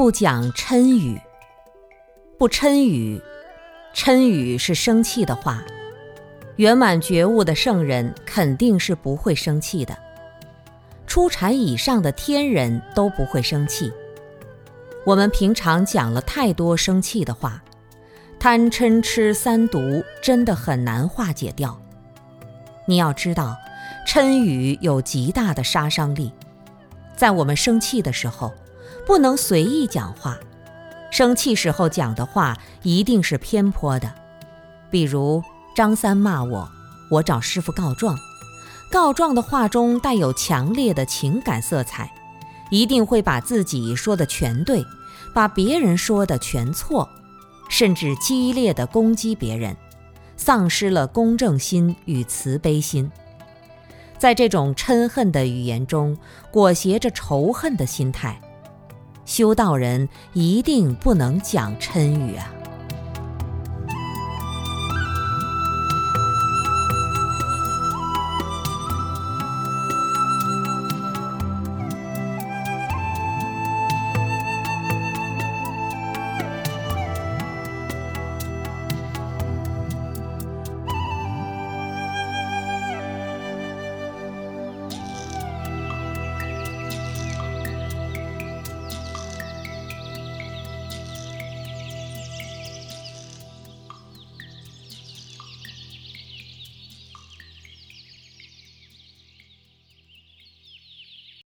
不讲嗔语，不嗔语，嗔语是生气的话。圆满觉悟的圣人肯定是不会生气的，初禅以上的天人都不会生气。我们平常讲了太多生气的话，贪嗔痴三毒真的很难化解掉。你要知道，嗔语有极大的杀伤力，在我们生气的时候，不能随意讲话，生气时候讲的话一定是偏颇的，比如。张三骂我，我找师傅告状。告状的话中带有强烈的情感色彩，一定会把自己说的全对，把别人说的全错，甚至激烈的攻击别人，丧失了公正心与慈悲心。在这种嗔恨的语言中裹挟着仇恨的心态，修道人一定不能讲嗔语啊。